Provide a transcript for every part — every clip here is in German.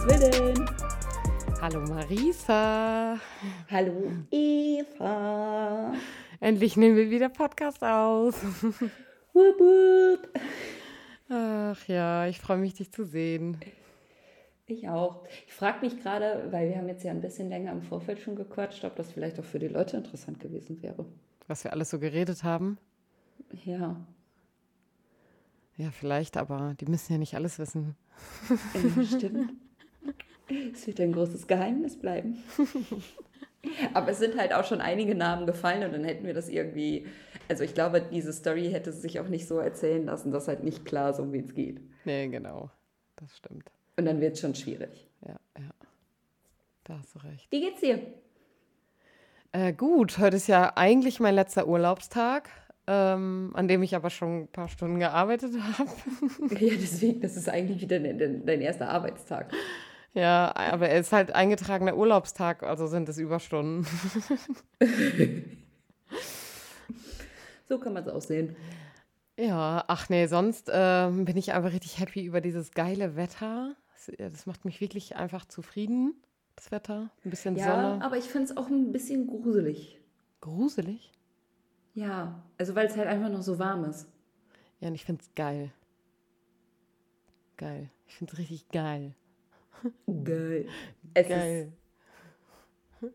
Gottes Willen. Hallo Marisa. Hallo Eva. Endlich nehmen wir wieder Podcast auf. Wup, wup. Ach ja, ich freue mich, dich zu sehen. Ich auch. Ich frage mich gerade, weil wir haben jetzt ja ein bisschen länger im Vorfeld schon gequatscht, ob das vielleicht auch für die Leute interessant gewesen wäre. Was wir alles so geredet haben. Ja, Ja, vielleicht, aber die müssen ja nicht alles wissen. äh, stimmt. Es wird ein großes Geheimnis bleiben. Aber es sind halt auch schon einige Namen gefallen und dann hätten wir das irgendwie. Also ich glaube, diese Story hätte sich auch nicht so erzählen lassen, dass halt nicht klar ist, um wen es geht. Nee, genau. Das stimmt. Und dann wird es schon schwierig. Ja, ja. Da hast du recht. Wie geht's dir? Äh, gut, heute ist ja eigentlich mein letzter Urlaubstag, ähm, an dem ich aber schon ein paar Stunden gearbeitet habe. Ja, deswegen, das ist eigentlich wieder dein, dein, dein erster Arbeitstag. Ja, aber er ist halt eingetragener Urlaubstag, also sind es Überstunden. So kann man es auch sehen. Ja, ach nee, sonst ähm, bin ich einfach richtig happy über dieses geile Wetter. Das, ja, das macht mich wirklich einfach zufrieden, das Wetter. Ein bisschen Ja, Sonne. aber ich finde es auch ein bisschen gruselig. Gruselig. Ja, also weil es halt einfach noch so warm ist. Ja, und ich finde es geil. Geil. Ich finde es richtig geil. Geil. Es, Geil. Ist,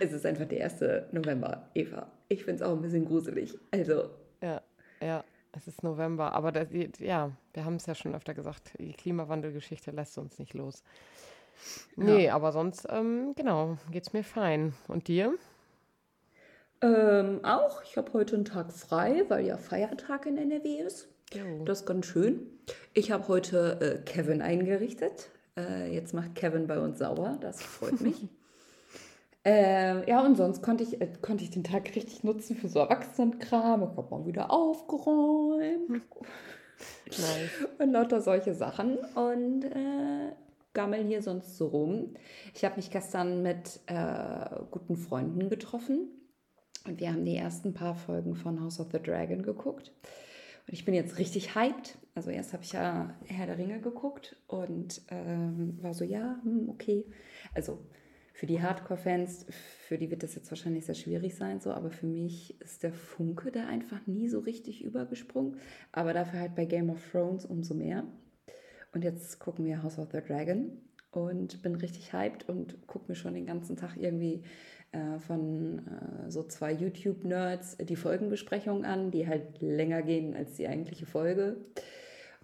es ist einfach der 1. November, Eva. Ich finde es auch ein bisschen gruselig. Also, Ja, ja, es ist November. Aber das, ja, wir haben es ja schon öfter gesagt, die Klimawandelgeschichte lässt uns nicht los. Nee, aber sonst, ähm, genau, geht's mir fein. Und dir? ähm, auch, ich habe heute einen Tag frei, weil ja Feiertag in NRW ist. Jo. Das ist ganz schön. Ich habe heute äh, Kevin eingerichtet. Äh, jetzt macht Kevin bei uns sauber. Das freut mich. äh, ja, und sonst konnte ich, äh, konnte ich den Tag richtig nutzen für so Erwachsenenkram. Ich habe mal wieder aufgeräumt Nice. und lauter solche Sachen. Und äh, gammel hier sonst so rum. Ich habe mich gestern mit äh, guten Freunden getroffen. Und wir haben die ersten paar Folgen von House of the Dragon geguckt. Und ich bin jetzt richtig hyped. Also erst habe ich ja Herr der Ringe geguckt und ähm, war so, ja, hm, okay. Also für die Hardcore-Fans, für die wird das jetzt wahrscheinlich sehr schwierig sein, so, aber für mich ist der Funke da einfach nie so richtig übergesprungen. Aber dafür halt bei Game of Thrones umso mehr. Und jetzt gucken wir House of the Dragon und bin richtig hyped und gucke mir schon den ganzen Tag irgendwie äh, von äh, so zwei YouTube-Nerds die Folgenbesprechungen an, die halt länger gehen als die eigentliche Folge.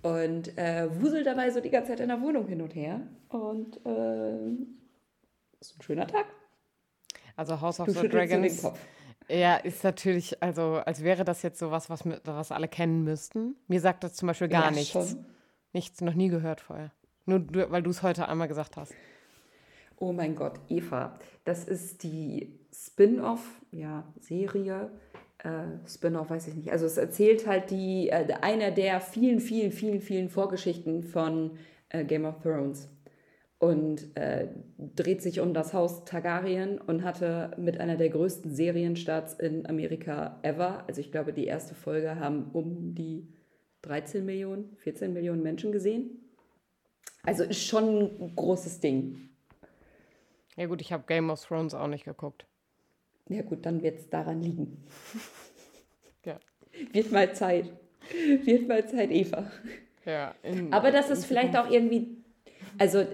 Und äh, wusel dabei so die ganze Zeit in der Wohnung hin und her. Und äh, ist ein schöner Tag. Also House of Du the so Dragons. Kopf. Ja, ist natürlich, also als wäre das jetzt sowas, was, was alle kennen müssten. Mir sagt das zum Beispiel gar Ja, nichts. schon. Nichts, noch nie gehört vorher. Nur weil du es heute einmal gesagt hast. Oh mein Gott, Eva, das ist die Spin-off, ja, Serie. Äh, Spin-off weiß ich nicht. Also es erzählt halt die, äh, einer der vielen, vielen, vielen, vielen Vorgeschichten von äh, Game of Thrones. Und äh, dreht sich um das Haus Targaryen und hatte mit einer der größten Serienstarts in Amerika ever. Also ich glaube, die erste Folge haben um die 13 Millionen, 14 Millionen Menschen gesehen. Also ist schon ein großes Ding. Ja gut, ich habe Game of Thrones auch nicht geguckt. Ja gut, dann wird es daran liegen. Ja. Wird mal Zeit. Wird mal Zeit, Eva. Ja, in, Aber das ist vielleicht auch irgendwie. Also,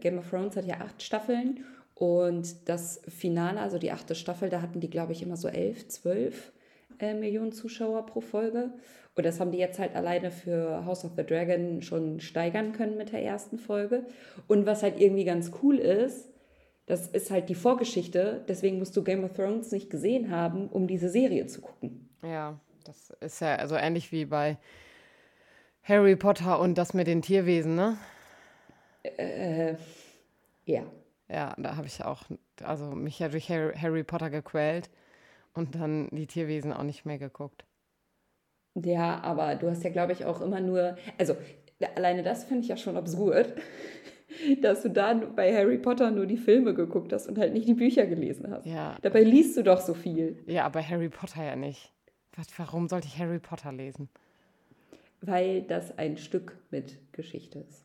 Game of Thrones hat ja acht Staffeln und das Finale, also die achte Staffel, da hatten die, glaube ich, immer so elf, zwölf äh, Millionen Zuschauer pro Folge. Und das haben die jetzt halt alleine für House of the Dragon schon steigern können mit der ersten Folge. Und was halt irgendwie ganz cool ist, das ist halt die Vorgeschichte. Deswegen musst du Game of Thrones nicht gesehen haben, um diese Serie zu gucken. Ja, das ist ja also ähnlich wie bei Harry Potter und das mit den Tierwesen, ne? Äh, ja. Ja, da habe ich auch, also mich ja durch Harry, Harry Potter gequält und dann die Tierwesen auch nicht mehr geguckt. Ja, aber du hast ja, glaube ich, auch immer nur, also alleine das finde ich ja schon absurd, dass du dann bei Harry Potter nur die Filme geguckt hast und halt nicht die Bücher gelesen hast. Ja, Dabei liest du doch so viel, ja, aber Harry Potter ja nicht. Was, warum sollte ich Harry Potter lesen? weil das ein Stück mit Geschichte ist.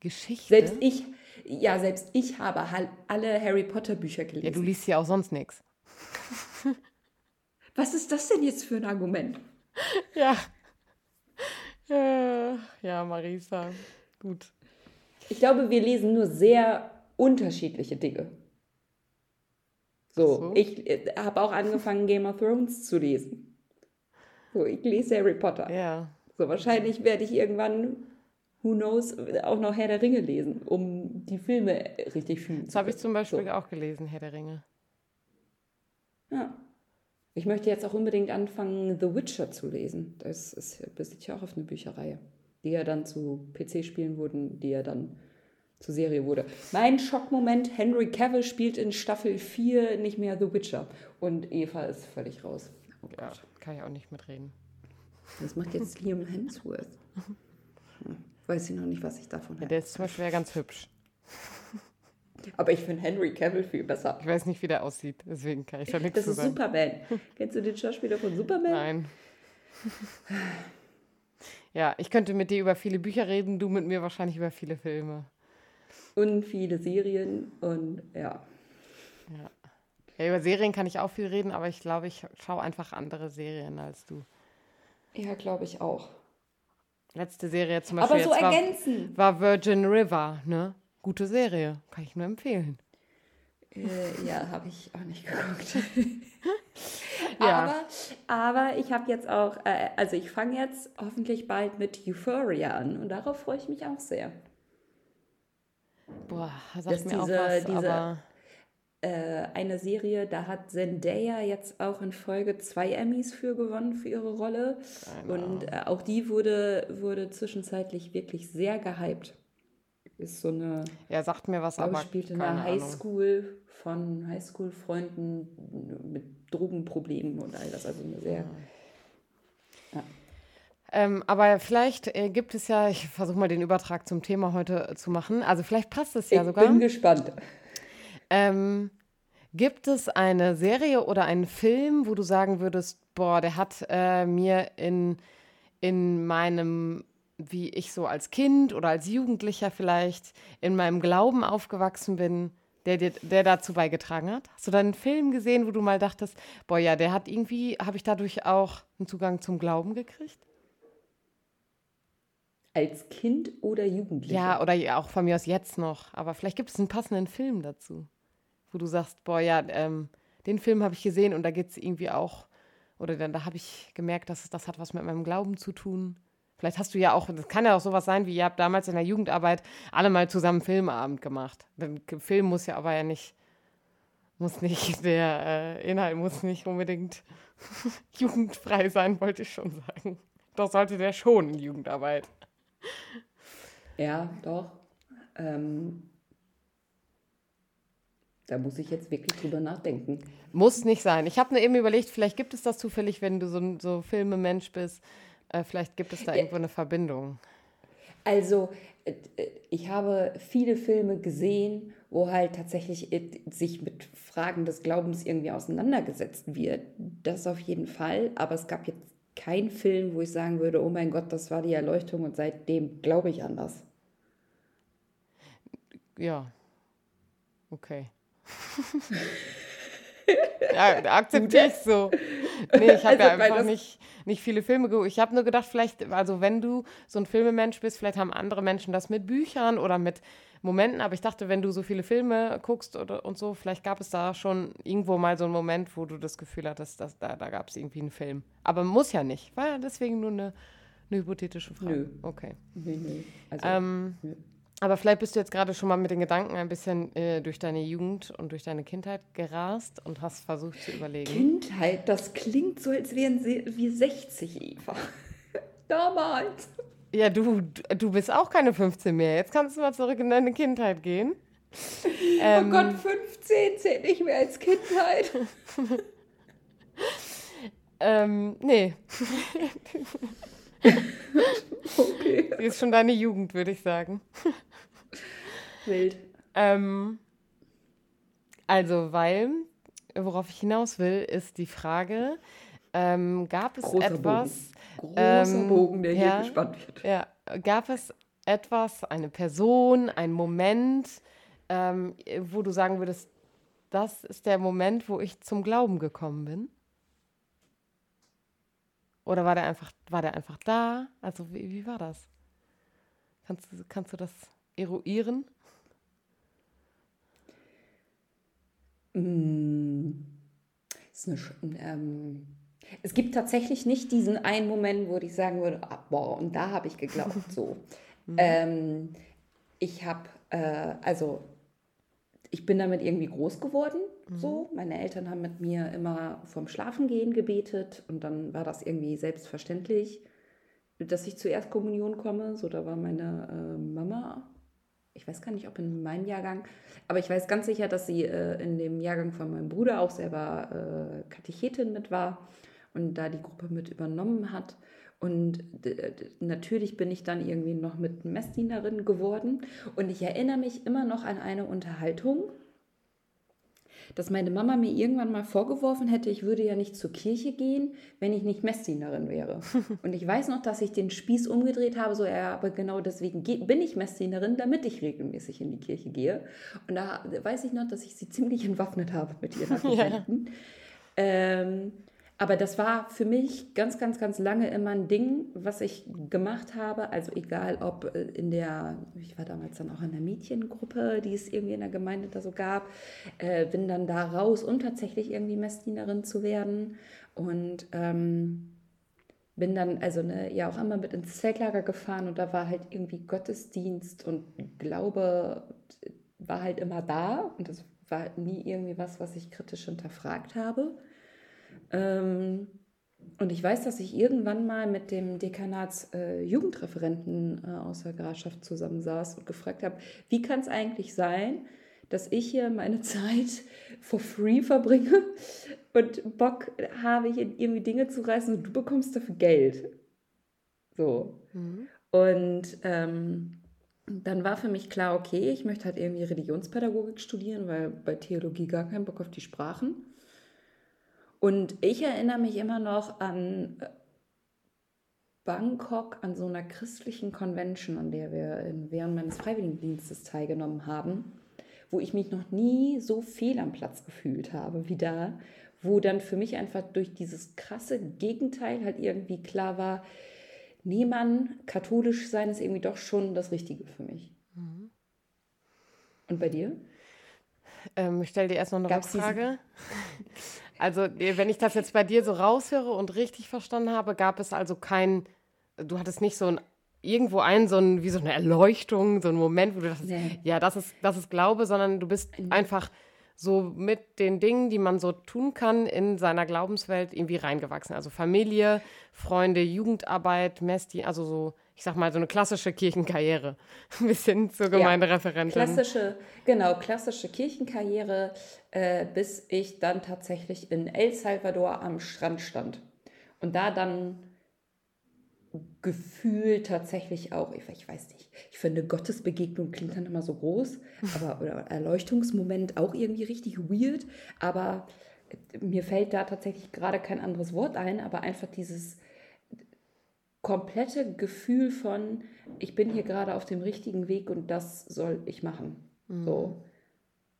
Geschichte? Selbst ich, ja, selbst ich habe alle Harry Potter Bücher Ja, gelesen. du liest ja auch sonst nichts. Was ist das denn jetzt für ein Argument? Ja. Äh, Ja, Marisa. Gut. Ich glaube, wir lesen nur sehr unterschiedliche Dinge. So, so. ich äh, habe auch angefangen, Game of Thrones zu lesen. So, ich lese Harry Potter. Ja. So, wahrscheinlich werde ich irgendwann, who knows, auch noch Herr der Ringe lesen, um die Filme richtig fühlen Das zu habe ich können. zum Beispiel So. auch gelesen, Herr der Ringe. Ja. Ich möchte jetzt auch unbedingt anfangen, The Witcher zu lesen. Das ist, besitzt ja auch auf eine Bücherreihe, die ja dann zu PC-Spielen wurden, die ja dann zur Serie wurde. Mein Schockmoment, Henry Cavill spielt in Staffel 4 nicht mehr The Witcher und Eva ist völlig raus. Oh Ja, kann ich auch nicht mitreden. Das macht jetzt Liam Hemsworth. Hm, Weiß ich noch nicht, was ich davon Ja, halte. der ist zum Beispiel ja ganz hübsch. Aber ich finde Henry Cavill viel besser. Ich weiß nicht, wie der aussieht, deswegen kann ich da nichts Das zu ist sagen. Superman. Kennst du den Schauspieler von Superman? Nein. ja, ich könnte mit dir über viele Bücher reden, du mit mir wahrscheinlich über viele Filme. Und viele Serien und ja. Ja, über Serien kann ich auch viel reden, aber ich glaube, ich schaue einfach andere Serien als du. Ja, glaube ich auch. Letzte Serie zum Beispiel Aber so jetzt war, ergänzen. war Virgin River, ne? Gute Serie, kann ich nur empfehlen. Äh, ja, habe ich auch nicht geguckt. Ja. Aber, aber ich habe jetzt auch, äh, also ich fange jetzt hoffentlich bald mit Euphoria an und darauf freue ich mich auch sehr. Boah, Das sagt mir auch diese- was, diese- aber Äh, eine Serie, da hat Zendaya jetzt auch in Folge zwei Emmys für gewonnen für ihre Rolle. Keine Und äh, auch die wurde, wurde zwischenzeitlich wirklich sehr gehypt. Ist so eine ja, sagt mir was, aber ausspielt in einer. Highschool von Highschool-Freunden mit Drogenproblemen und all das. Also eine sehr. Ähm, aber vielleicht äh, gibt es ja, ich versuche mal den Übertrag zum Thema heute äh, zu machen. Also vielleicht passt es ja ich sogar. bin gespannt. Ähm, gibt es eine Serie oder einen Film, wo du sagen würdest, boah, der hat äh, mir in, in meinem, wie ich so als Kind oder als Jugendlicher vielleicht, in meinem Glauben aufgewachsen bin, der, dir- der dazu beigetragen hat? Hast du da einen Film gesehen, wo du mal dachtest, boah, ja, der hat irgendwie, habe ich dadurch auch einen Zugang zum Glauben gekriegt? Als Kind oder Jugendlicher? Ja, oder auch von mir aus jetzt noch. Aber vielleicht gibt es einen passenden Film dazu, wo du sagst, boah, ja, ähm, den Film habe ich gesehen und da geht es irgendwie auch, oder dann, da habe ich gemerkt, dass es, das hat was mit meinem Glauben zu tun. Vielleicht hast du ja auch, das kann ja auch sowas sein, wie ihr habt damals in der Jugendarbeit alle mal zusammen Filmabend gemacht. Film muss ja aber ja nicht, muss nicht, der äh, Inhalt muss nicht unbedingt jugendfrei sein, wollte ich schon sagen. Doch sollte der schon Jugendarbeit. Ja, doch. Ähm, da muss ich jetzt wirklich drüber nachdenken. Muss nicht sein. Ich habe nur eben überlegt, vielleicht gibt es das zufällig, wenn du so ein so Filmemensch bist. Äh, vielleicht gibt es da irgendwo eine Verbindung. Also, äh, äh, ich habe viele Filme gesehen, wo halt tatsächlich äh, sich mit Fragen des Glaubens irgendwie auseinandergesetzt wird. Das auf jeden Fall. Aber es gab jetzt keinen Film, wo ich sagen würde, oh mein Gott, das war die Erleuchtung und seitdem glaube ich an das. Ja. Okay. ja, akzeptiere ich so. Nee, ich habe ja Also, weil einfach nicht, nicht viele Filme geguckt. Ich habe nur gedacht, vielleicht, also wenn du so ein Filmemensch bist, vielleicht haben andere Menschen das mit Büchern oder mit Momenten, aber ich dachte, wenn du so viele Filme guckst oder, und so, vielleicht gab es da schon irgendwo mal so einen Moment, wo du das Gefühl hattest, dass da, da gab es irgendwie einen Film. Aber muss ja nicht. War ja deswegen nur eine, eine hypothetische Frage. Nö. Okay. Nee, nee. Also, Ähm, nö. Aber vielleicht bist du jetzt gerade schon mal mit den Gedanken ein bisschen äh, durch deine Jugend und durch deine Kindheit gerast und hast versucht zu überlegen. Kindheit, das klingt so, als wären sie wie 60, Eva. Damals. Ja, du, du bist auch keine 15 mehr. Jetzt kannst du mal zurück in deine Kindheit gehen. Ähm, oh Gott, 15 zählt nicht mehr als Kindheit. Ähm, nee, Okay. die ist schon deine Jugend, würde ich sagen. Wild. Ähm, also, weil, worauf ich hinaus will, ist die Frage, ähm, gab es Großer etwas, Bogen. Großer ähm, Bogen, der ja. hier gespannt wird. Ja, gab es etwas, eine Person, ein Moment, ähm, wo du sagen würdest, das ist der Moment, wo ich zum Glauben gekommen bin? Oder war der einfach, war der einfach da? Also wie, wie war das? Kannst, kannst du das eruieren? Mm, ist eine, ähm, es gibt tatsächlich nicht diesen einen Moment, wo ich sagen würde, ah, boah, und da habe ich geglaubt, so. mhm. ähm, ich habe, äh, also ich bin damit irgendwie groß geworden. Mhm. So, meine Eltern haben mit mir immer vom Schlafengehen gebetet und dann war das irgendwie selbstverständlich, dass ich zur Erstkommunion komme. So, da war meine äh, Mama, ich weiß gar nicht, ob in meinem Jahrgang, aber ich weiß ganz sicher, dass sie äh, in dem Jahrgang von meinem Bruder auch selber äh, Katechetin mit war und da die Gruppe mit übernommen hat. Und natürlich bin ich dann irgendwie noch mit Messdienerin geworden. Und ich erinnere mich immer noch an eine Unterhaltung, dass meine Mama mir irgendwann mal vorgeworfen hätte, ich würde ja nicht zur Kirche gehen, wenn ich nicht Messdienerin wäre. Und ich weiß noch, dass ich den Spieß umgedreht habe, so, ja, aber genau deswegen bin ich Messdienerin, damit ich regelmäßig in die Kirche gehe. Und da weiß ich noch, dass ich sie ziemlich entwaffnet habe mit ihren Argumenten. Ja. Ähm, aber das war für mich ganz, ganz, ganz lange immer ein Ding, was ich gemacht habe. Also egal ob äh, in der, ich war damals dann auch in der Mädchengruppe, die es irgendwie in der Gemeinde da so gab, äh, bin dann da raus, um tatsächlich irgendwie Messdienerin zu werden. Und ähm, bin dann also ne, ja auch immer mit ins Zeltlager gefahren und da war halt irgendwie Gottesdienst und Glaube war halt immer da und das war nie irgendwie was, was ich kritisch hinterfragt habe. Ähm, und ich weiß, dass ich irgendwann mal mit dem Dekanats äh, äh, aus der Grafschaft zusammensaß und gefragt habe, wie kann es eigentlich sein, dass ich hier meine Zeit for free verbringe und Bock habe, hier irgendwie Dinge zu reißen und du bekommst dafür Geld. So. Mhm. Und ähm, dann war für mich klar, okay, ich möchte halt irgendwie Religionspädagogik studieren, weil bei Theologie gar keinen Bock auf die Sprachen. Und ich erinnere mich immer noch an äh, Bangkok, an so einer christlichen Convention, an der wir während meines Freiwilligendienstes teilgenommen haben, wo ich mich noch nie so fehl am Platz gefühlt habe wie da, wo dann für mich einfach durch dieses krasse Gegenteil halt irgendwie klar war, nee, Mann, katholisch sein ist irgendwie doch schon das Richtige für mich. Mhm. Und bei dir? Ähm, ich stelle dir erst noch eine Gab's Frage. Also, wenn ich das jetzt bei dir so raushöre und richtig verstanden habe, gab es also kein, du hattest nicht so ein irgendwo ein, so ein, wie so eine Erleuchtung, so ein Moment, wo du dachtest, nee. ja, das ist, das ist Glaube, sondern du bist mhm. einfach so mit den Dingen, die man so tun kann, in seiner Glaubenswelt irgendwie reingewachsen. Also Familie, Freunde, Jugendarbeit, Mesti, also so ich sag mal, so eine klassische Kirchenkarriere bis hin zur Gemeindereferentin. Ja, klassische, genau, klassische Kirchenkarriere, äh, bis ich dann tatsächlich in El Salvador am Strand stand. Und da dann Gefühl tatsächlich auch, ich, ich weiß nicht, ich finde Gottesbegegnung klingt dann immer so groß, aber oder Erleuchtungsmoment auch irgendwie richtig weird, aber mir fällt da tatsächlich gerade kein anderes Wort ein, aber einfach dieses komplette Gefühl von, ich bin hier gerade auf dem richtigen Weg und das soll ich machen. Mhm. So.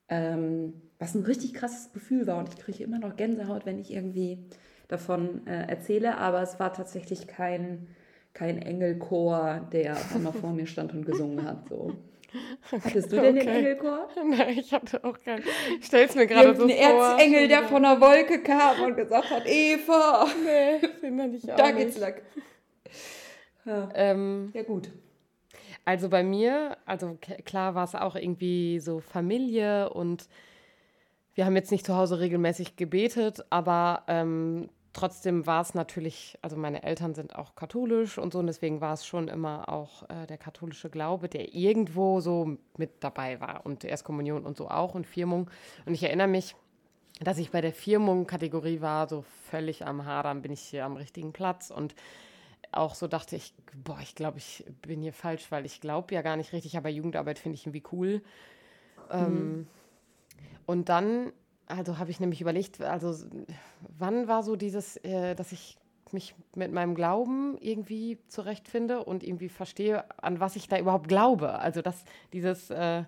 Ähm, was ein richtig krasses Gefühl war und ich kriege immer noch Gänsehaut, wenn ich irgendwie davon äh, erzähle, aber es war tatsächlich kein, kein Engelchor, der immer vor mir stand und gesungen hat. So. Hattest du denn okay. den Engelchor? Nein, ich hatte auch keinen. Ich stelle es mir gerade so vor. Ein Erzengel, der von der Wolke kam und gesagt hat, Eva. Nee, den ich auch Da geht's lang. Ja, ähm, ja gut. Also bei mir, also klar war es auch irgendwie so Familie und wir haben jetzt nicht zu Hause regelmäßig gebetet, aber ähm, trotzdem war es natürlich, also meine Eltern sind auch katholisch und so, und deswegen war es schon immer auch äh, der katholische Glaube, der irgendwo so mit dabei war und Erstkommunion und so auch und Firmung. Und ich erinnere mich, dass ich bei der Firmung-Kategorie war, so völlig am Hadern, bin ich hier am richtigen Platz und auch so dachte ich, boah, ich glaube, ich bin hier falsch, weil ich glaube ja gar nicht richtig, aber Jugendarbeit finde ich irgendwie cool. Ähm, mhm. Ähm, und dann, also habe ich nämlich überlegt, also wann war so dieses, äh, dass ich mich mit meinem Glauben irgendwie zurechtfinde und irgendwie verstehe, an was ich da überhaupt glaube. Also dass dieses äh,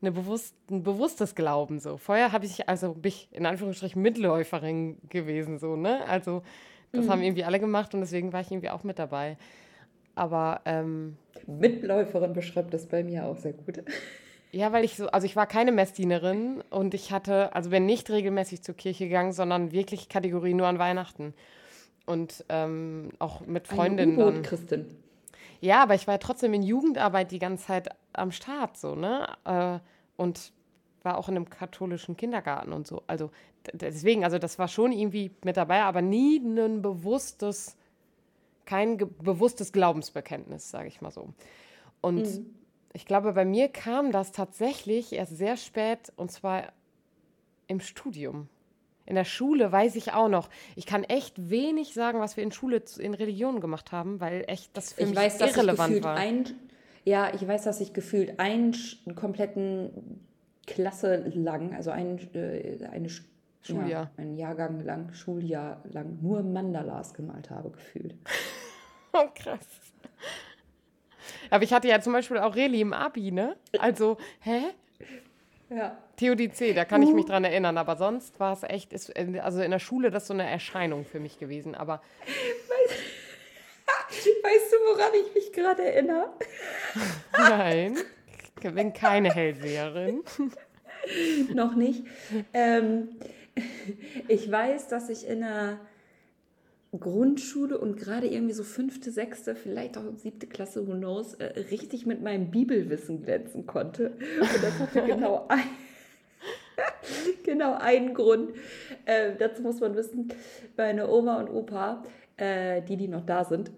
eine bewusst, ein bewusstes Glauben so. Vorher habe ich also bin ich in Anführungsstrichen Mitläuferin gewesen so ne. Also das mhm. haben irgendwie alle gemacht und deswegen war ich irgendwie auch mit dabei. Aber ähm, Mitläuferin beschreibt das bei mir auch sehr gut. Ja, weil ich so, also ich war keine Messdienerin und ich hatte, also bin nicht regelmäßig zur Kirche gegangen, sondern wirklich Kategorie nur an Weihnachten. Und ähm, auch mit Freundinnen. Eine Christin. Ja, aber ich war ja trotzdem in Jugendarbeit die ganze Zeit am Start, so, ne? Äh, und war auch in einem katholischen Kindergarten und so. Also deswegen, also das war schon irgendwie mit dabei, aber nie ein bewusstes, kein bewusstes Glaubensbekenntnis, sage ich mal so. Und mhm. ich glaube, bei mir kam das tatsächlich erst sehr spät und zwar im Studium. In der Schule weiß ich auch noch. Ich kann echt wenig sagen, was wir in Schule in Religion gemacht haben, weil echt das für ich mich weiß, irrelevant war. Ein, ja, ich weiß, dass ich gefühlt einen, einen kompletten Klasse lang, also ein, äh, eine Schuljahr. Ja, ein Jahrgang lang, Schuljahr lang, nur Mandalas gemalt habe, gefühlt. oh, krass. Aber ich hatte ja zum Beispiel auch Reli im Abi, ne? Also, hä? Ja. Theodizee, da kann ich mich uh. dran erinnern, aber sonst war es echt, ist, also in der Schule das so eine Erscheinung für mich gewesen, aber. Weißt, weißt du, woran ich mich gerade erinnere? Nein, ich bin keine Hellseherin. Noch nicht. Ähm, ich weiß, dass ich in der Grundschule und gerade irgendwie so fünfte, sechste, vielleicht auch siebte Klasse, who knows, äh, richtig mit meinem Bibelwissen glänzen konnte. Und das hatte genau, ein, genau einen Grund. Äh, dazu muss man wissen, meine Oma und Opa, äh, die, die noch da sind,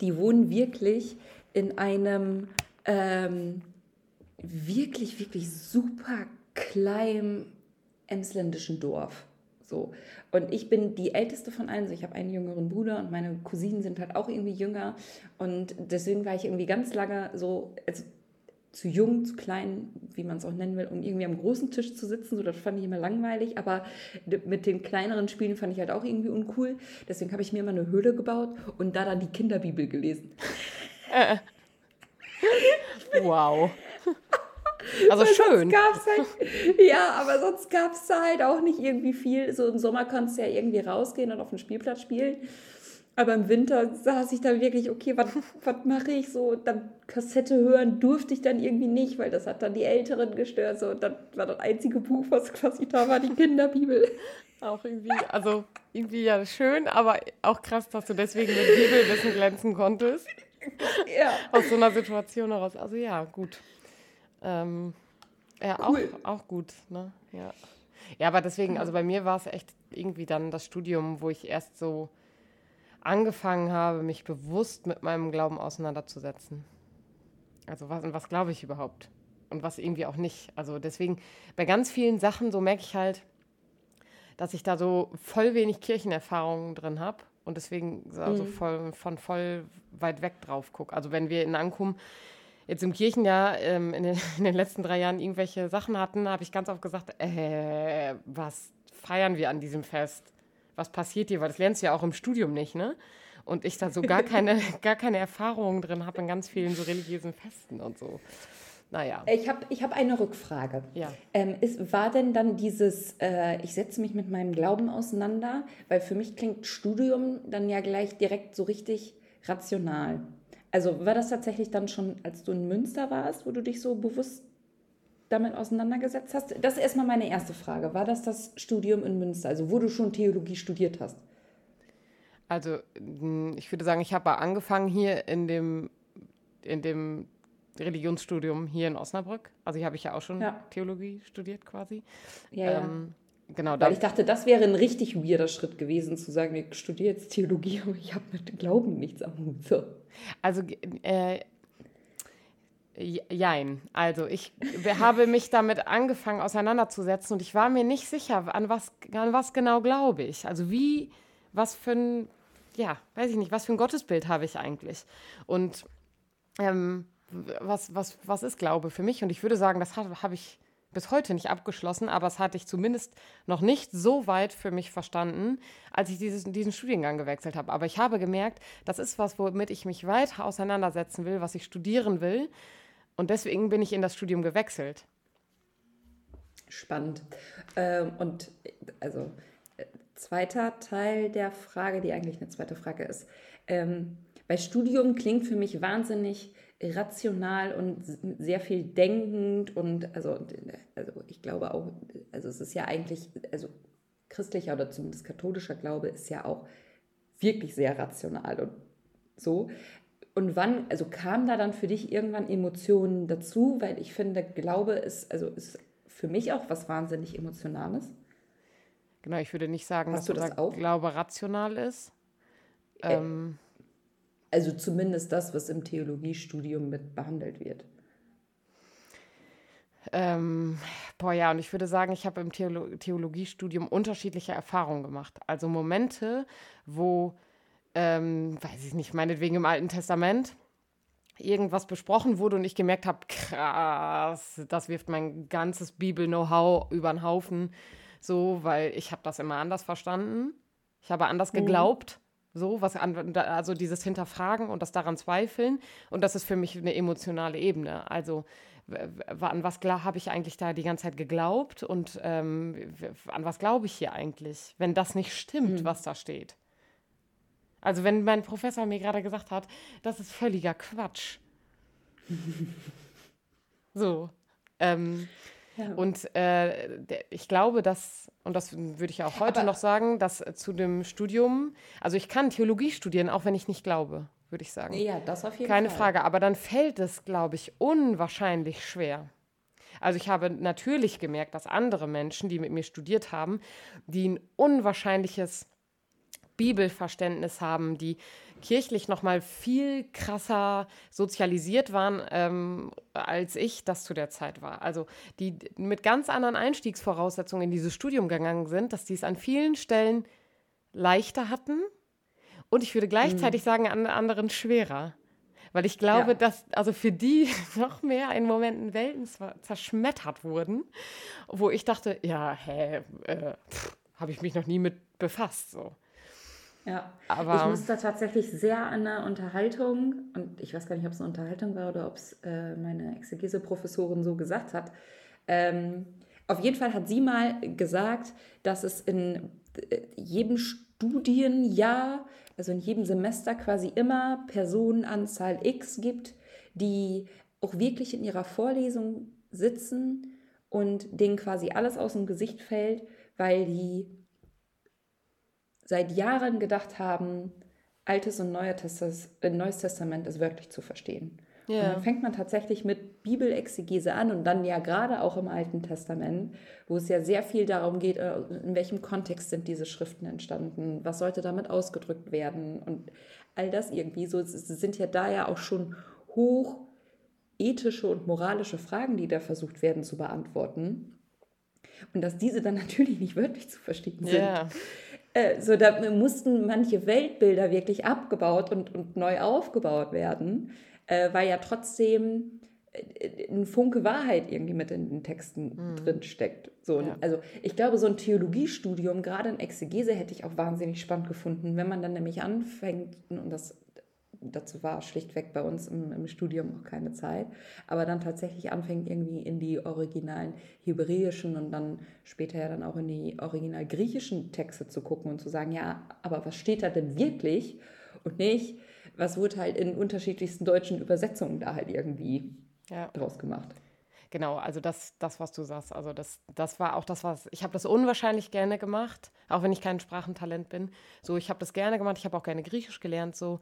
die wohnen wirklich in einem ähm, wirklich, wirklich super kleinen emsländischen Dorf. So. Und ich bin die älteste von allen. Also ich habe einen jüngeren Bruder und meine Cousinen sind halt auch irgendwie jünger. Und deswegen war ich irgendwie ganz lange so, also zu jung, zu klein, wie man es auch nennen will, um irgendwie am großen Tisch zu sitzen. So, das fand ich immer langweilig. Aber mit den kleineren Spielen fand ich halt auch irgendwie uncool. Deswegen habe ich mir immer eine Höhle gebaut und da dann die Kinderbibel gelesen. Äh. wow. Also Weil schön. Halt, ja, aber sonst gab es da halt auch nicht irgendwie viel. So im Sommer konntest du ja irgendwie rausgehen und auf dem Spielplatz spielen. Aber im Winter saß ich da wirklich, okay, was mache ich so? Dann Kassette hören durfte ich dann irgendwie nicht, weil das hat dann die Älteren gestört. So, und dann war das einzige Buch, was quasi da war, die Kinderbibel. Auch irgendwie, also irgendwie ja schön, aber auch krass, dass du deswegen mit Bibelwissen glänzen konntest. Ja. Aus so einer Situation heraus. Also ja, gut. Ähm, ja, cool. auch, auch gut, ne? Ja. Ja, aber deswegen, also bei mir war es echt irgendwie dann das Studium, wo ich erst so angefangen habe, mich bewusst mit meinem Glauben auseinanderzusetzen. Also was, was glaube ich überhaupt? Und was irgendwie auch nicht. Also deswegen, bei ganz vielen Sachen, so merke ich halt, dass ich da so voll wenig Kirchenerfahrungen drin habe und deswegen also mhm. voll, von voll weit weg drauf gucke. Also wenn wir in Ankum jetzt im Kirchenjahr ähm, in, den, in, den, letzten drei Jahren irgendwelche Sachen hatten, habe ich ganz oft gesagt, äh, was feiern wir an diesem Fest? Was passiert hier? Weil das lernst du ja auch im Studium nicht, ne? Und ich da so gar keine, gar keine Erfahrungen drin habe in ganz vielen so religiösen Festen und so. Naja. Ich habe ich hab eine Rückfrage. Ja. Ähm, ist, war denn dann dieses, äh, ich setze mich mit meinem Glauben auseinander, weil für mich klingt Studium dann ja gleich direkt so richtig rational. Also war das tatsächlich dann schon, als du in Münster warst, wo du dich so bewusst damit auseinandergesetzt hast? Das ist erstmal meine erste Frage. War das das Studium in Münster, also wo du schon Theologie studiert hast? Also ich würde sagen, ich habe angefangen hier in dem, in dem Religionsstudium hier in Osnabrück. Also hier habe ich ja auch schon ja. Theologie studiert quasi. Ja, ähm, Genau, Weil ich dachte, das wäre ein richtig weirder Schritt gewesen, zu sagen, ich studiere jetzt Theologie, aber ich habe mit Glauben nichts am Hut. So. Also, äh, jein. Also, ich habe mich damit angefangen auseinanderzusetzen und ich war mir nicht sicher, an was, an was genau glaube ich. Also, wie, was für ein, ja, weiß ich nicht, was für ein Gottesbild habe ich eigentlich? Und ähm, was, was, was ist Glaube für mich? Und ich würde sagen, das habe hab ich bis heute nicht abgeschlossen, aber es hatte ich zumindest noch nicht so weit für mich verstanden, als ich dieses, diesen Studiengang gewechselt habe. Aber ich habe gemerkt, das ist was, womit ich mich weiter auseinandersetzen will, was ich studieren will. Und deswegen bin ich in das Studium gewechselt. Spannend. Ähm, und also äh, zweiter Teil der Frage, die eigentlich eine zweite Frage ist. Ähm, weil Studium klingt für mich wahnsinnig rational und sehr viel denkend und also, also ich glaube auch, also es ist ja eigentlich, also christlicher oder zumindest katholischer Glaube ist ja auch wirklich sehr rational und so. Und wann, also kam da dann für dich irgendwann Emotionen dazu? Weil ich finde, Glaube ist, also ist für mich auch was wahnsinnig Emotionales. Genau, ich würde nicht sagen, Hast dass das auch? Glaube rational ist. Äh, ähm, also zumindest das, was im Theologiestudium mit behandelt wird. Ähm, boah, ja, und ich würde sagen, ich habe im Theolo Theologiestudium unterschiedliche Erfahrungen gemacht. Also Momente, wo, ähm, weiß ich nicht, meinetwegen im Alten Testament irgendwas besprochen wurde und ich gemerkt habe, krass, das wirft mein ganzes Bibel-Know-how über den Haufen, so, weil ich habe das immer anders verstanden. Ich habe anders mhm. So, was an, also dieses Hinterfragen und das daran zweifeln. Und das ist für mich eine emotionale Ebene. Also an was habe ich eigentlich da die ganze Zeit geglaubt und ähm, an was glaube ich hier eigentlich, wenn das nicht stimmt, mhm. was da steht. Also wenn mein Professor mir gerade gesagt hat, das ist völliger Quatsch. so. Ähm, ja. Und äh, ich glaube, dass, und das würde ich auch heute Aber noch sagen, dass zu dem Studium, also ich kann Theologie studieren, auch wenn ich nicht glaube, würde ich sagen. Ja, das auf jeden Keine Fall. Frage. Aber dann fällt es, glaube ich, unwahrscheinlich schwer. Also ich habe natürlich gemerkt, dass andere Menschen, die mit mir studiert haben, die ein unwahrscheinliches Bibelverständnis haben, die kirchlich noch mal viel krasser sozialisiert waren, ähm, als ich das zu der Zeit war. Also die mit ganz anderen Einstiegsvoraussetzungen in dieses Studium gegangen sind, dass die es an vielen Stellen leichter hatten und ich würde gleichzeitig mhm. sagen, an anderen schwerer. Weil ich glaube, ja. dass also für die noch mehr in Momenten Welten zerschmettert wurden, wo ich dachte, ja, hä, äh, habe ich mich noch nie mit befasst. So. Ja, aber ich musste tatsächlich sehr an der Unterhaltung, und ich weiß gar nicht, ob es eine Unterhaltung war oder ob es äh, meine Exegese-Professorin so gesagt hat. Ähm, auf jeden Fall hat sie mal gesagt, dass es in äh, jedem Studienjahr, also in jedem Semester quasi immer Personenanzahl X gibt, die auch wirklich in ihrer Vorlesung sitzen und denen quasi alles aus dem Gesicht fällt, weil die seit Jahren gedacht haben, Altes und äh, Neues Testament ist wirklich zu verstehen. Ja. Und dann fängt man tatsächlich mit Bibelexegese an und dann ja gerade auch im Alten Testament, wo es ja sehr viel darum geht, äh, in welchem Kontext sind diese Schriften entstanden, was sollte damit ausgedrückt werden und all das irgendwie so. Es sind ja da ja auch schon hoch ethische und moralische Fragen, die da versucht werden zu beantworten. Und dass diese dann natürlich nicht wörtlich zu verstehen sind. Ja. Äh, so, da mussten manche Weltbilder wirklich abgebaut und, und neu aufgebaut werden, äh, weil ja trotzdem äh, ein Funke Wahrheit irgendwie mit in den Texten mhm. drin steckt. So, ja. Also ich glaube, so ein Theologiestudium, gerade in Exegese, hätte ich auch wahnsinnig spannend gefunden, wenn man dann nämlich anfängt, und das dazu war schlichtweg bei uns im, im, Studium auch keine Zeit, aber dann tatsächlich anfängt irgendwie in die originalen hebräischen und dann später ja dann auch in die original griechischen Texte zu gucken und zu sagen, ja, aber was steht da denn wirklich und nicht, was wurde halt in unterschiedlichsten deutschen Übersetzungen da halt irgendwie ja. draus gemacht. Genau, also das, das, was du sagst, also das, das war auch das, was ich habe das unwahrscheinlich gerne gemacht, auch wenn ich kein Sprachentalent bin. So, ich habe das gerne gemacht, ich habe auch gerne Griechisch gelernt, so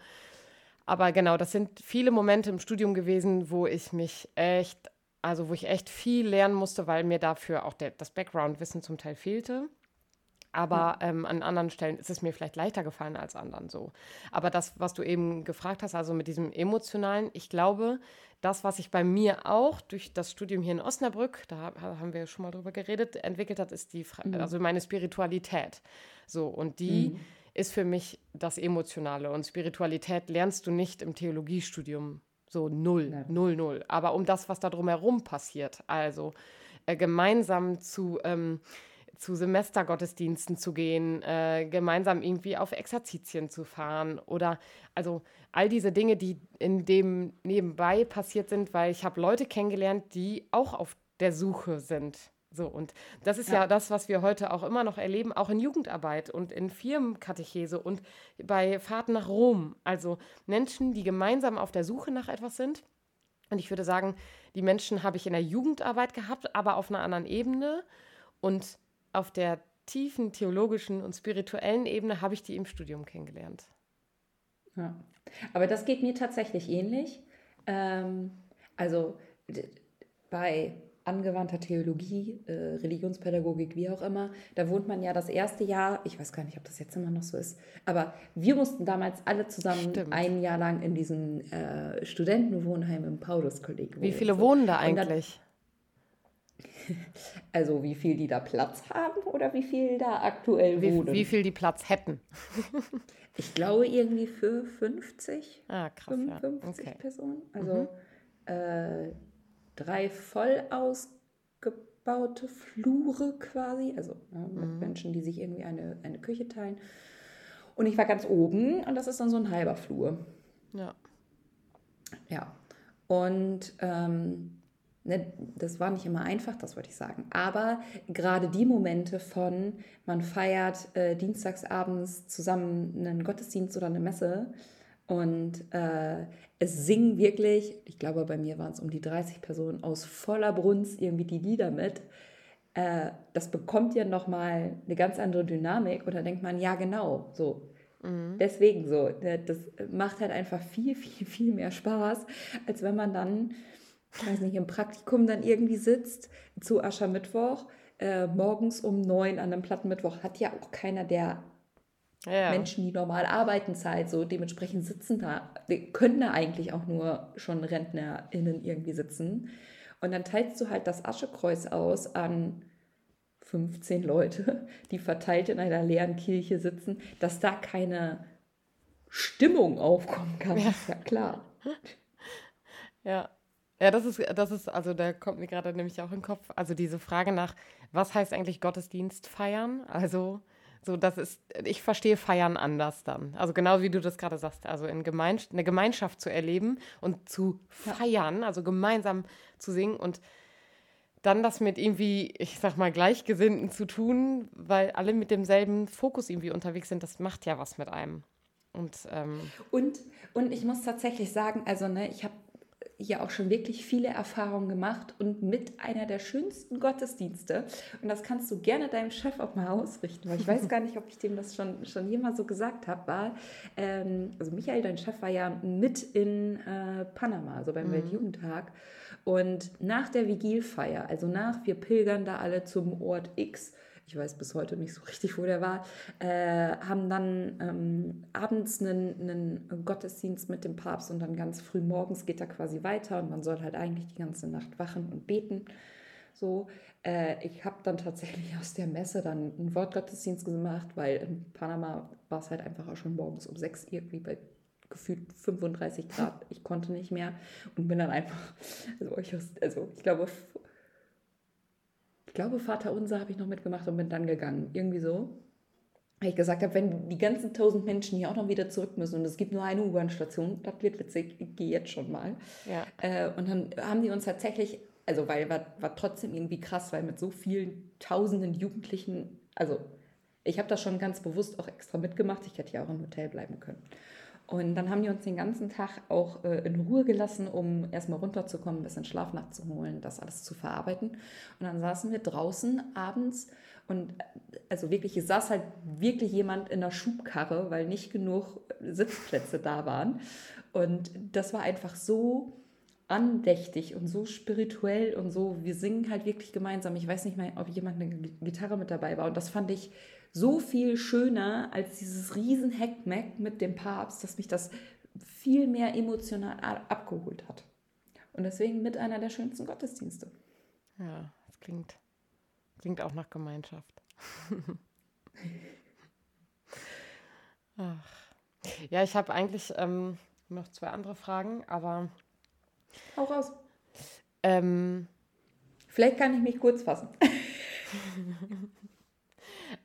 aber genau, das sind viele Momente im Studium gewesen, wo ich mich echt, also wo ich echt viel lernen musste, weil mir dafür auch der, das Background-Wissen zum Teil fehlte. Aber ähm, an anderen Stellen ist es mir vielleicht leichter gefallen als anderen so. Aber das, was du eben gefragt hast, also mit diesem emotionalen, ich glaube, das, was sich bei mir auch durch das Studium hier in Osnabrück, da haben wir schon mal drüber geredet, entwickelt hat, ist die, mhm. also meine Spiritualität. So, und die. Mhm ist für mich das Emotionale. Und Spiritualität lernst du nicht im Theologiestudium so null, Nein. null, null. Aber um das, was da drumherum passiert, also äh, gemeinsam zu, ähm, zu Semestergottesdiensten zu gehen, äh, gemeinsam irgendwie auf Exerzitien zu fahren oder also all diese Dinge, die in dem nebenbei passiert sind, weil ich habe Leute kennengelernt, die auch auf der Suche sind. So, und das ist ja. ja. das, was wir heute auch immer noch erleben, auch in Jugendarbeit und in Firmenkatechese und bei Fahrten nach Rom. Also Menschen, die gemeinsam auf der Suche nach etwas sind. Und ich würde sagen, die Menschen habe ich in der Jugendarbeit gehabt, aber auf einer anderen Ebene. Und auf der tiefen theologischen und spirituellen Ebene habe ich die im Studium kennengelernt. Ja, aber das geht mir tatsächlich ähnlich. Ähm, also bei angewandter Theologie, äh, Religionspädagogik, wie auch immer, da wohnt man ja das erste Jahr, ich weiß gar nicht, ob das jetzt immer noch so ist, aber wir mussten damals alle zusammen Stimmt. ein Jahr lang in diesem äh, Studentenwohnheim im Pauluskolleg wohnen. Wie viele wohnen da eigentlich? Also wie viel die da Platz haben oder wie viel da aktuell wie, wohnen? Wie viel die Platz hätten? ich glaube irgendwie für 50. Ah, krass. 55 ja. okay. Personen. Also mhm. äh, drei voll ausgebaute Flure quasi, also ja, mit mhm. Menschen, die sich irgendwie eine, eine Küche teilen. Und ich war ganz oben und das ist dann so ein halber Flur. Ja. Ja. Und ähm, Ne, das war nicht immer einfach, das wollte ich sagen. Aber gerade die Momente von, man feiert äh, dienstagsabends zusammen einen Gottesdienst oder eine Messe und äh, es singen wirklich, ich glaube, bei mir waren es um die 30 Personen aus voller Brunst irgendwie die Lieder mit. Äh, das bekommt ja nochmal eine ganz andere Dynamik und da denkt man, ja, genau, so. Mhm. Deswegen so. Ne, das macht halt einfach viel, viel, viel mehr Spaß, als wenn man dann ich weiß nicht, im Praktikum dann irgendwie sitzt zu Aschermittwoch, äh, morgens um neun an einem Plattenmittwoch, hat ja auch keiner der ja. Menschen, die normal arbeiten, Zeit. So dementsprechend sitzen da, können da eigentlich auch nur schon RentnerInnen irgendwie sitzen. Und dann teilst du halt das Aschekreuz aus an 15 Leute, die verteilt in einer leeren Kirche sitzen, dass da keine Stimmung aufkommen kann. Ja, ja klar. Ja, ja, das ist, das ist, also da kommt mir gerade nämlich auch in den Kopf, also diese Frage nach, was heißt eigentlich Gottesdienst feiern? Also, so, das ist, ich verstehe Feiern anders dann. Also genau wie du das gerade sagst, also in Gemein eine Gemeinschaft zu erleben und zu feiern, also gemeinsam zu singen und dann das mit irgendwie, ich sag mal, Gleichgesinnten zu tun, weil alle mit demselben Fokus irgendwie unterwegs sind, das macht ja was mit einem. Und, ähm und, und ich muss tatsächlich sagen, also ne, ich habe ja auch schon wirklich viele Erfahrungen gemacht und mit einer der schönsten Gottesdienste. Und das kannst du gerne deinem Chef auch mal ausrichten, weil ich weiß gar nicht, ob ich dem das schon, schon jemals so gesagt habe, war, ähm, also Michael, dein Chef, war ja mit in äh, Panama, also beim mhm. Weltjugendtag. Und nach der Vigilfeier, also nach, wir pilgern da alle zum Ort X, ich weiß bis heute nicht so richtig, wo der war, äh, haben dann ähm, abends einen, einen, Gottesdienst mit dem Papst und dann ganz früh morgens geht er quasi weiter und man soll halt eigentlich die ganze Nacht wachen und beten. So, äh, ich habe dann tatsächlich aus der Messe dann einen Wortgottesdienst gemacht, weil in Panama war es halt einfach auch schon morgens um sechs irgendwie bei gefühlt 35 Grad. Ich konnte nicht mehr und bin dann einfach, also ich, also ich glaube, ich glaube, Vater Unser habe ich noch mitgemacht und bin dann gegangen. Irgendwie so. Weil ich gesagt habe, wenn die ganzen tausend Menschen hier auch noch wieder zurück müssen und es gibt nur eine U-Bahn-Station, das wird witzig, ich gehe jetzt schon mal. Ja. Äh, und dann haben die uns tatsächlich, also weil war, war trotzdem irgendwie krass, weil mit so vielen tausenden Jugendlichen, also ich habe das schon ganz bewusst auch extra mitgemacht, ich hätte ja auch im Hotel bleiben können. Und dann haben die uns den ganzen Tag auch äh, in Ruhe gelassen, um erstmal runterzukommen, ein bisschen Schlaf nachzuholen, das alles zu verarbeiten. Und dann saßen wir draußen abends und äh, also wirklich, es saß halt wirklich jemand in der Schubkarre, weil nicht genug Sitzplätze da waren. Und das war einfach so andächtig und so spirituell und so, wir singen halt wirklich gemeinsam. Ich weiß nicht mehr, ob jemand eine Gitarre mit dabei war. Und das fand ich so viel schöner als dieses riesen Heckmeck mit dem Papst, dass mich das viel mehr emotional abgeholt hat. Und deswegen mit einer der schönsten Gottesdienste. Ja, das klingt, klingt auch nach Gemeinschaft. Ach. Ja, ich habe eigentlich ähm, noch zwei andere Fragen, aber. Hau raus. Ähm, Vielleicht kann ich mich kurz fassen.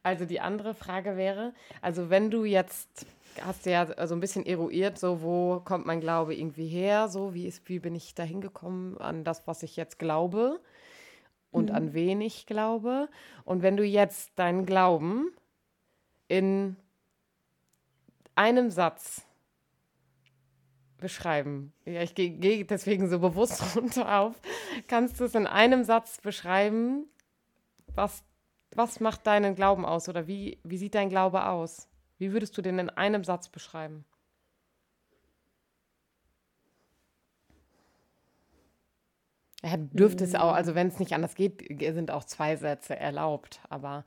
Also die andere Frage wäre, also wenn du jetzt hast du ja so ein bisschen eruiert, so wo kommt mein Glaube irgendwie her, so wie ist, wie bin ich da hingekommen an das, was ich jetzt glaube und mhm. an wen ich glaube. Und wenn du jetzt deinen Glauben in einem Satz beschreiben. Ja, ich gehe geh deswegen so bewusst runter auf. Kannst du es in einem Satz beschreiben? Was, was macht deinen Glauben aus oder wie, wie sieht dein Glaube aus? Wie würdest du den in einem Satz beschreiben? Er dürfte es auch, also wenn es nicht anders geht, sind auch zwei Sätze erlaubt, aber.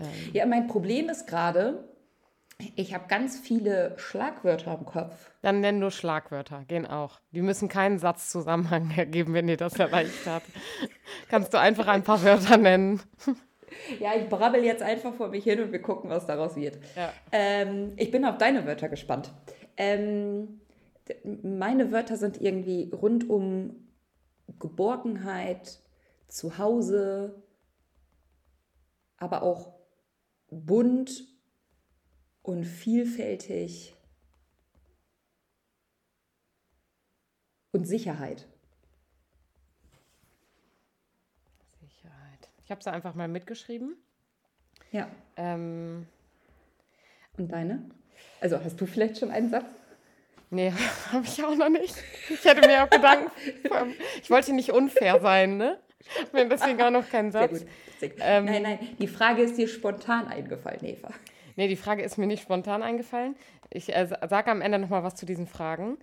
Ähm. Ja, mein Problem ist gerade, ich habe ganz viele Schlagwörter im Kopf. Dann nenn nur Schlagwörter, gehen auch. Die müssen keinen Satzzusammenhang ergeben, wenn dir das erleichtert. Kannst du einfach ein paar Wörter nennen. Ja, ich brabbel jetzt einfach vor mich hin und wir gucken, was daraus wird. Ja. Ähm, ich bin auf deine Wörter gespannt. Ähm, meine Wörter sind irgendwie rund um Geborgenheit, Zuhause, aber auch bunt und vielfältig und Sicherheit. Sicherheit. Ich habe es einfach mal mitgeschrieben. Ja. Ähm, und deine? Also hast du vielleicht schon einen Satz? Nee, habe ich auch noch nicht. Ich hätte mir auch Gedanken. ich wollte nicht unfair sein, ne? Wenn deswegen auch noch keinen Satz. Ähm, nein, nein, die Frage ist dir spontan eingefallen, Eva. Nee, die Frage ist mir nicht spontan eingefallen. Ich äh, sage am Ende nochmal was zu diesen Fragen.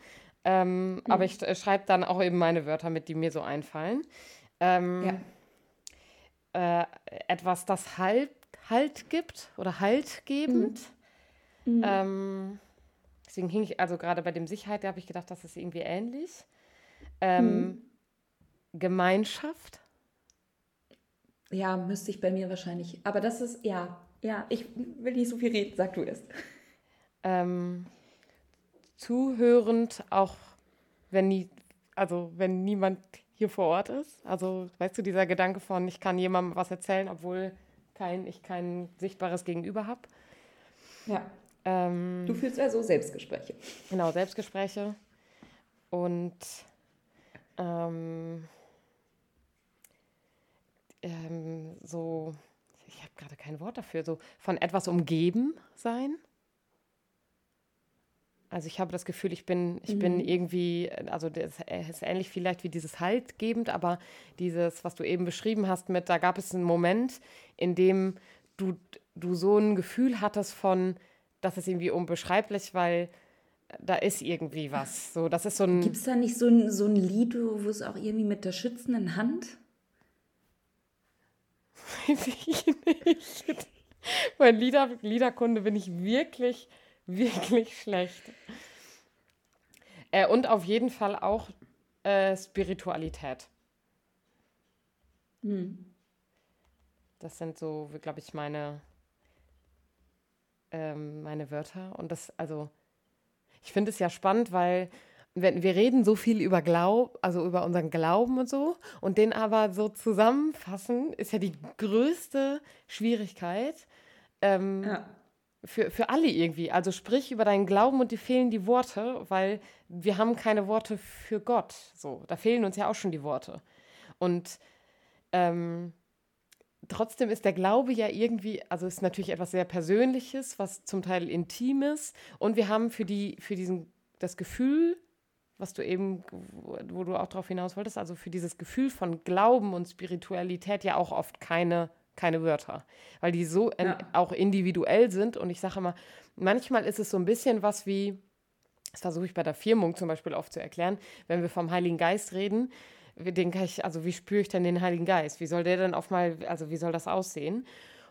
Ähm, mhm. Aber ich äh, schreibe dann auch eben meine Wörter mit, die mir so einfallen. Ähm, ja. Äh, etwas, das Halt, halt gibt oder haltgebend. Mhm. Mhm. Ähm, deswegen hing ich, also gerade bei dem Sicherheit, da habe ich gedacht, das ist irgendwie ähnlich. Ähm, mhm. Gemeinschaft. Ja, müsste ich bei mir wahrscheinlich. Aber das ist, ja, ja, ich will nicht so viel reden, sag du es. Ähm, zuhörend, auch wenn nie, also wenn niemand hier vor Ort ist. Also, weißt du, dieser Gedanke von, ich kann jemandem was erzählen, obwohl kein, ich kein sichtbares Gegenüber habe. Ja. Ähm, du fühlst also Selbstgespräche. Genau, Selbstgespräche. Und ähm, ähm, so ich habe gerade kein Wort dafür, so von etwas umgeben sein. Also ich habe das Gefühl, ich bin, ich mhm. bin irgendwie, also das ist ähnlich vielleicht wie dieses Haltgebend, aber dieses, was du eben beschrieben hast mit, da gab es einen Moment, in dem du, du so ein Gefühl hattest von, das ist irgendwie unbeschreiblich, weil da ist irgendwie was. So, das ist so ein. Gibt es da nicht so ein, so ein Lied, wo es auch irgendwie mit der schützenden Hand Weiß ich nicht. Mein Lieder, Liederkunde bin ich wirklich, wirklich schlecht. Äh, und auf jeden Fall auch äh, Spiritualität. Hm. Das sind so, glaube ich, meine, ähm, meine Wörter. Und das, also, ich finde es ja spannend, weil wenn wir reden so viel über Glaub, also über unseren Glauben und so, und den aber so zusammenfassen, ist ja die größte Schwierigkeit ähm, ja. Für, für alle irgendwie. Also sprich über deinen Glauben und dir fehlen die Worte, weil wir haben keine Worte für Gott. So, da fehlen uns ja auch schon die Worte. Und ähm, trotzdem ist der Glaube ja irgendwie, also ist natürlich etwas sehr Persönliches, was zum Teil Intimes. Und wir haben für die, für diesen das Gefühl, was du eben, wo du auch darauf hinaus wolltest, also für dieses Gefühl von Glauben und Spiritualität ja auch oft keine, keine Wörter, weil die so ja. auch individuell sind. Und ich sage immer, manchmal ist es so ein bisschen was wie, das versuche ich bei der Firmung zum Beispiel oft zu erklären, wenn wir vom Heiligen Geist reden, den kann ich, also wie spüre ich denn den Heiligen Geist? Wie soll der denn auf mal, also wie soll das aussehen?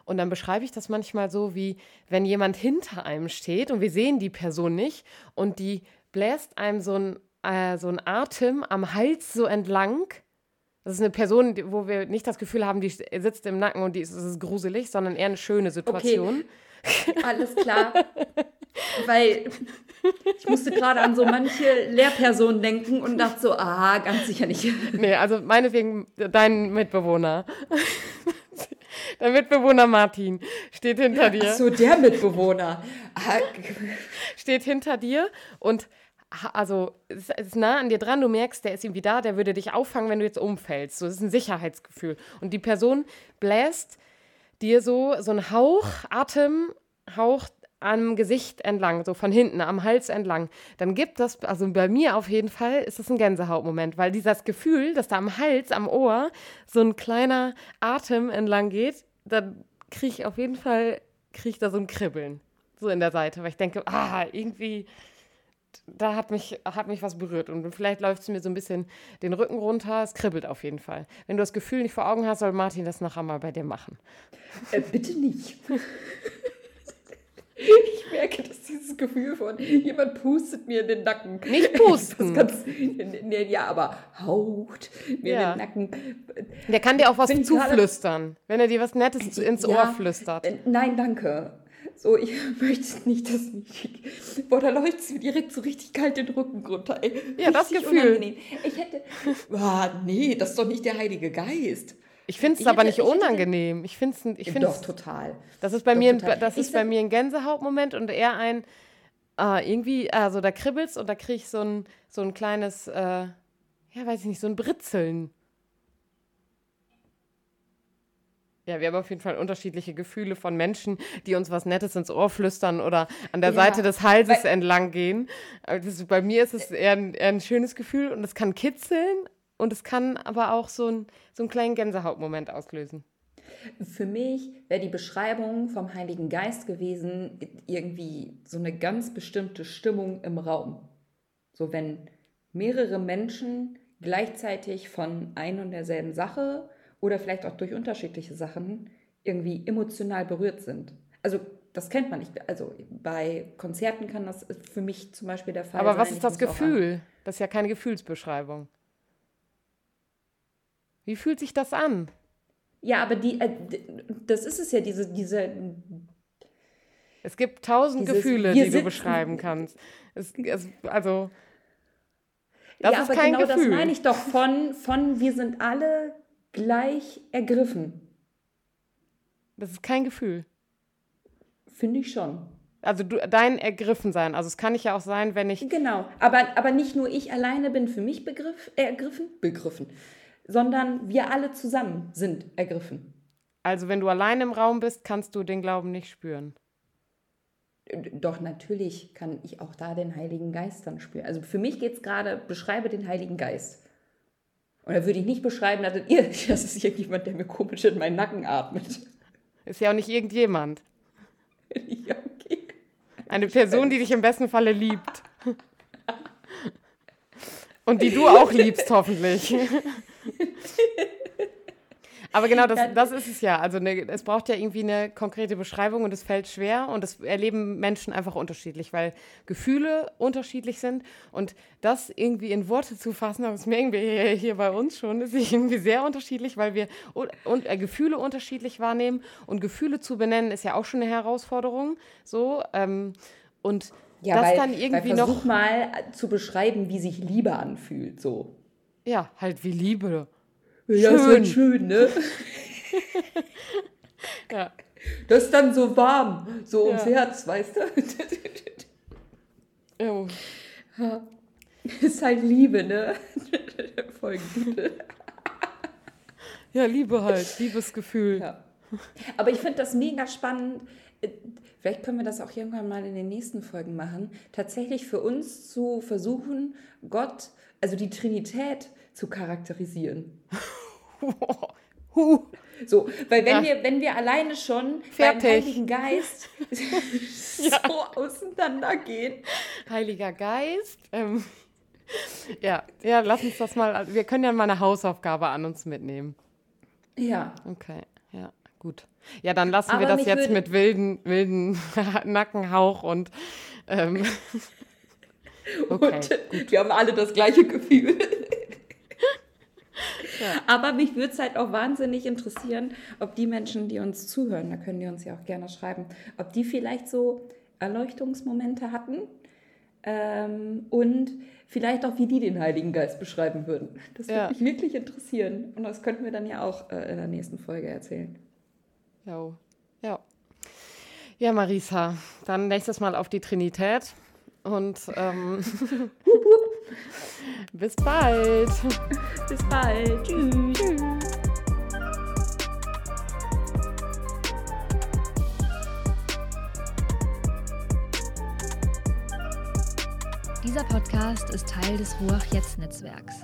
Und dann beschreibe ich das manchmal so, wie wenn jemand hinter einem steht und wir sehen die Person nicht und die bläst einem so ein äh, so ein Atem am Hals so entlang. Das ist eine Person, wo wir nicht das Gefühl haben, die sitzt im Nacken und die ist, ist gruselig, sondern eher eine schöne Situation. Okay. Alles klar. weil ich musste gerade an so manche Lehrpersonen denken und dachte so, ah, ganz sicher nicht. Nee, also meinetwegen dein Mitbewohner. Der Mitbewohner Martin steht hinter dir. Ach so, der Mitbewohner. Ah, steht hinter dir und also es ist nah an dir dran, du merkst, der ist irgendwie da, der würde dich auffangen, wenn du jetzt umfällst. So, das ist ein Sicherheitsgefühl. Und die Person bläst dir so, so einen Hauch, Atemhauch am Gesicht entlang, so von hinten, am Hals entlang, dann gibt das, also bei mir auf jeden Fall, ist das ein Gänsehautmoment, weil dieses Gefühl, dass da am Hals, am Ohr so ein kleiner Atem entlang geht, dann kriege ich auf jeden Fall, kriege ich da so ein Kribbeln, so in der Seite, weil ich denke, ah, irgendwie, da hat mich, hat mich was berührt und vielleicht läuft es mir so ein bisschen den Rücken runter, es kribbelt auf jeden Fall. Wenn du das Gefühl nicht vor Augen hast, soll Martin das nachher mal bei dir machen. Äh, bitte nicht. Ich merke, dass dieses Gefühl von jemand pustet mir in den Nacken. Nicht pusten. Ganz, ja, aber haucht mir ja. in den Nacken. Der kann dir auch was zuflüstern, wenn er dir was Nettes ins ja, Ohr flüstert. Äh, nein, danke. So, ich möchte nicht, dass mich. Boah, da läuft es mir direkt so richtig kalt den Rücken runter. Ey. Ja, das Gefühl. Unangenehm. Ich hätte. Boah, nee, das ist doch nicht der Heilige Geist. Ich finde es aber hätte, nicht unangenehm. Ich finde es. Ich find's, Doch, total. Das ist bei, Doch, mir, total. Das ist bei mir ein Gänsehautmoment und eher ein. Äh, irgendwie, also da kribbelt's und da kriege ich so ein, so ein kleines, äh, ja, weiß ich nicht, so ein Britzeln. Ja, wir haben auf jeden Fall unterschiedliche Gefühle von Menschen, die uns was Nettes ins Ohr flüstern oder an der ja, Seite des Halses entlang gehen. Ist, bei mir ist es eher ein, eher ein schönes Gefühl und es kann kitzeln, und es kann aber auch so, ein, so einen kleinen Gänsehautmoment auslösen. Für mich wäre die Beschreibung vom Heiligen Geist gewesen, irgendwie so eine ganz bestimmte Stimmung im Raum. So wenn mehrere Menschen gleichzeitig von ein und derselben Sache oder vielleicht auch durch unterschiedliche Sachen irgendwie emotional berührt sind. Also das kennt man nicht. Also bei Konzerten kann das für mich zum Beispiel der Fall Aber sein. Aber was ist das Gefühl? Das ist ja keine Gefühlsbeschreibung. Wie fühlt sich das an? Ja, aber die, äh, das ist es ja, diese, diese. Es gibt tausend dieses, Gefühle, die du beschreiben kannst. Es, es, also. Das ja, ist aber kein genau Gefühl. das meine ich doch von, von wir sind alle gleich ergriffen. Das ist kein Gefühl. Finde ich schon. Also du, dein Ergriffensein. Also es kann ich ja auch sein, wenn ich. Genau, aber, aber nicht nur ich alleine bin für mich begriff, ergriffen, begriffen sondern wir alle zusammen sind ergriffen. Also wenn du allein im Raum bist, kannst du den Glauben nicht spüren. Doch natürlich kann ich auch da den Heiligen Geist dann spüren. Also für mich geht es gerade, beschreibe den Heiligen Geist. Und da würde ich nicht beschreiben, dass das ist irgendjemand, der mir komisch in meinen Nacken atmet. Ist ja auch nicht irgendjemand. ja, okay. Eine Person, die dich im besten Falle liebt. Und die du auch liebst, hoffentlich. Aber genau, das, das ist es ja. Also ne, es braucht ja irgendwie eine konkrete Beschreibung und es fällt schwer und das erleben Menschen einfach unterschiedlich, weil Gefühle unterschiedlich sind und das irgendwie in Worte zu fassen, das merken wir hier, hier bei uns schon, ist irgendwie sehr unterschiedlich, weil wir und, und äh, Gefühle unterschiedlich wahrnehmen und Gefühle zu benennen ist ja auch schon eine Herausforderung. So ähm, und ja, das weil, dann irgendwie weil versuch noch mal zu beschreiben, wie sich Liebe anfühlt, so. Ja, halt wie Liebe. Ja, schön. ist halt schön, ne? ja. Das ist dann so warm, so ums Herz, weißt du? oh. ja. Ist halt Liebe, ne? Voll gut. Ja, Liebe halt, Liebesgefühl. Ja. Aber ich finde das mega spannend. Vielleicht können wir das auch irgendwann mal in den nächsten Folgen machen. Tatsächlich für uns zu versuchen, Gott, also die Trinität zu charakterisieren. So, weil wenn, ja. wir, wenn wir alleine schon Fertig. beim Heiligen Geist ja. so auseinandergehen. Heiliger Geist. Ähm, ja, ja, lass uns das mal. Wir können ja mal eine Hausaufgabe an uns mitnehmen. Ja. Okay, ja, gut. Ja, dann lassen Aber wir das jetzt mit wilden, wilden Nackenhauch und. Ähm, okay, und gut. wir haben alle das gleiche Gefühl. Ja. Aber mich würde es halt auch wahnsinnig interessieren, ob die Menschen, die uns zuhören, da können die uns ja auch gerne schreiben, ob die vielleicht so Erleuchtungsmomente hatten. Ähm, und vielleicht auch, wie die den Heiligen Geist beschreiben würden. Das würde Ja. mich wirklich interessieren. Und das könnten wir dann ja auch äh, in der nächsten Folge erzählen. Jo. Ja. Ja, Marisa, dann nächstes Mal auf die Trinität. Und ähm, bis bald. Bis bald. Tschüss. Dieser Podcast ist Teil des Ruach Jetzt Netzwerks.